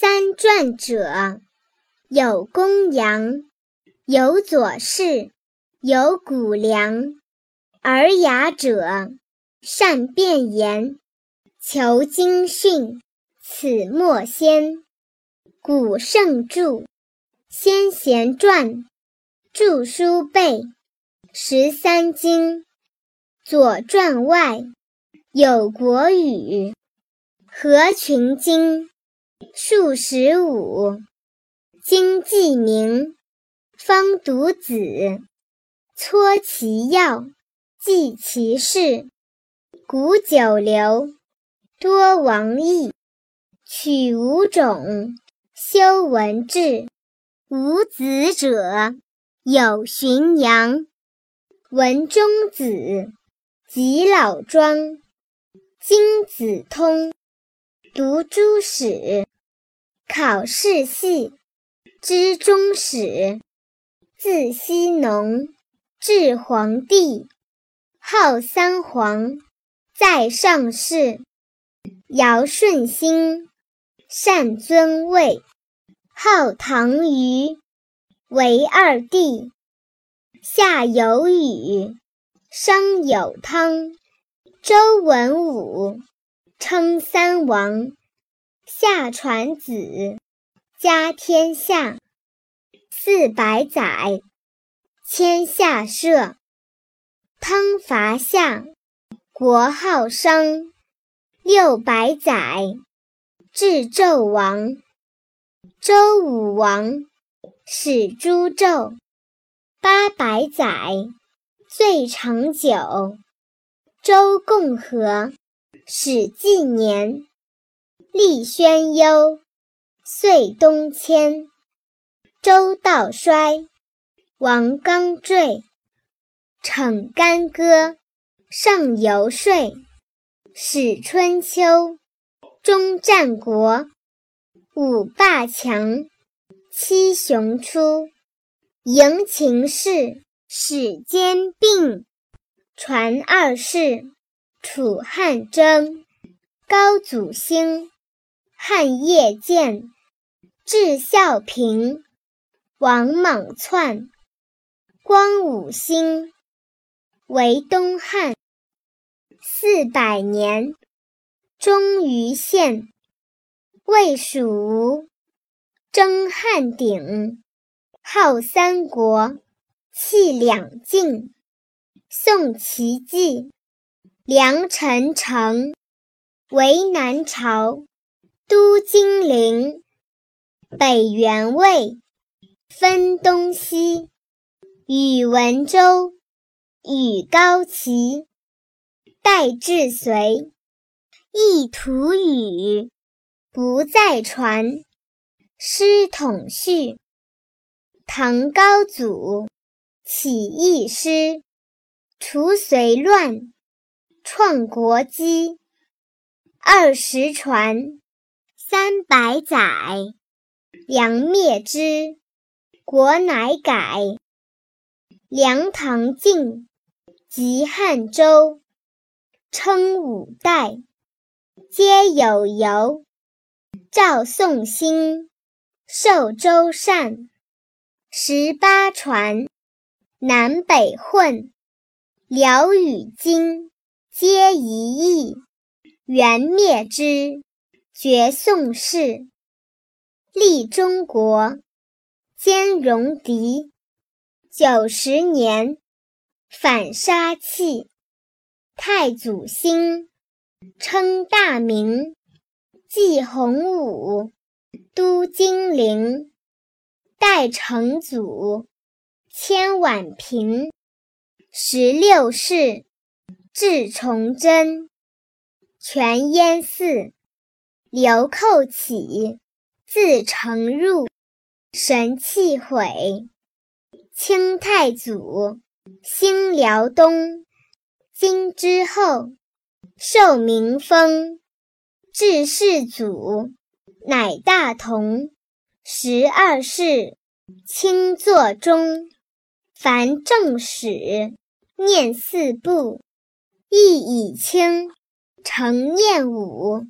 三传者，有公羊，有左氏，有谷梁。尔雅者，善辩言，求经训，此莫先。古圣著，先贤传，著书备，十三经。左传外有国语，合群经，数十五。经记名，方读子，撮其要，记其事。古九流，多王义，取五种，修文治。无子者，有荀扬，文中子。及老庄，经子通，读诸史，考世系，知中史。字希农，至皇帝，号三皇，在上世。尧舜兴，禅尊位，号唐虞，为二帝。夏有禹。商有汤，周文武，称三王。夏传子，家天下。四百载，迁下社。汤伐夏，国号商。六百载，至纣王。周武王，始诛纣。八百载。最长久，周共和，始纪年，立宣幽，岁东迁。周道衰，王纲坠，逞干戈，上游说，始春秋，终战国，五霸强，七雄出，迎秦氏。始兼并，传二世，楚汉争，高祖兴，汉业建，至孝平，王莽篡，光武兴，为东汉，四百年，终于献，魏蜀吴，争汉鼎，号三国。弃两晋，宋齐继，梁陈城，为南朝，都金陵，北元魏，分东西，宇文周，与高齐，代至隋，一图语，不再传，师统序，唐高祖。起义师，除隋乱，创国基。二十传，三百载，梁灭之，国乃改。梁唐晋，及汉周，称五代，皆有由。赵宋兴，受周禅。十八传。南北混，辽与金皆一意。元灭之，绝宋氏。立中国，兼戎狄。九十年，反杀弃。太祖兴，称大名。祭洪武，都金陵。代成祖。千宛平，十六世，至崇祯，全燕寺，流寇起，自成入，神气毁。清太祖，兴辽东，今之后，受民封，至世祖，乃大同，十二世，清作中。凡正史，念四部，意已清，成念武。